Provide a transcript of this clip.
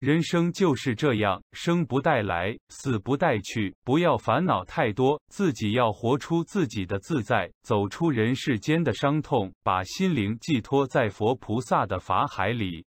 人生就是这样生不带来死不带去不要烦恼太多自己要活出自己的自在走出人世间的伤痛把心灵寄托在佛菩萨的法海里。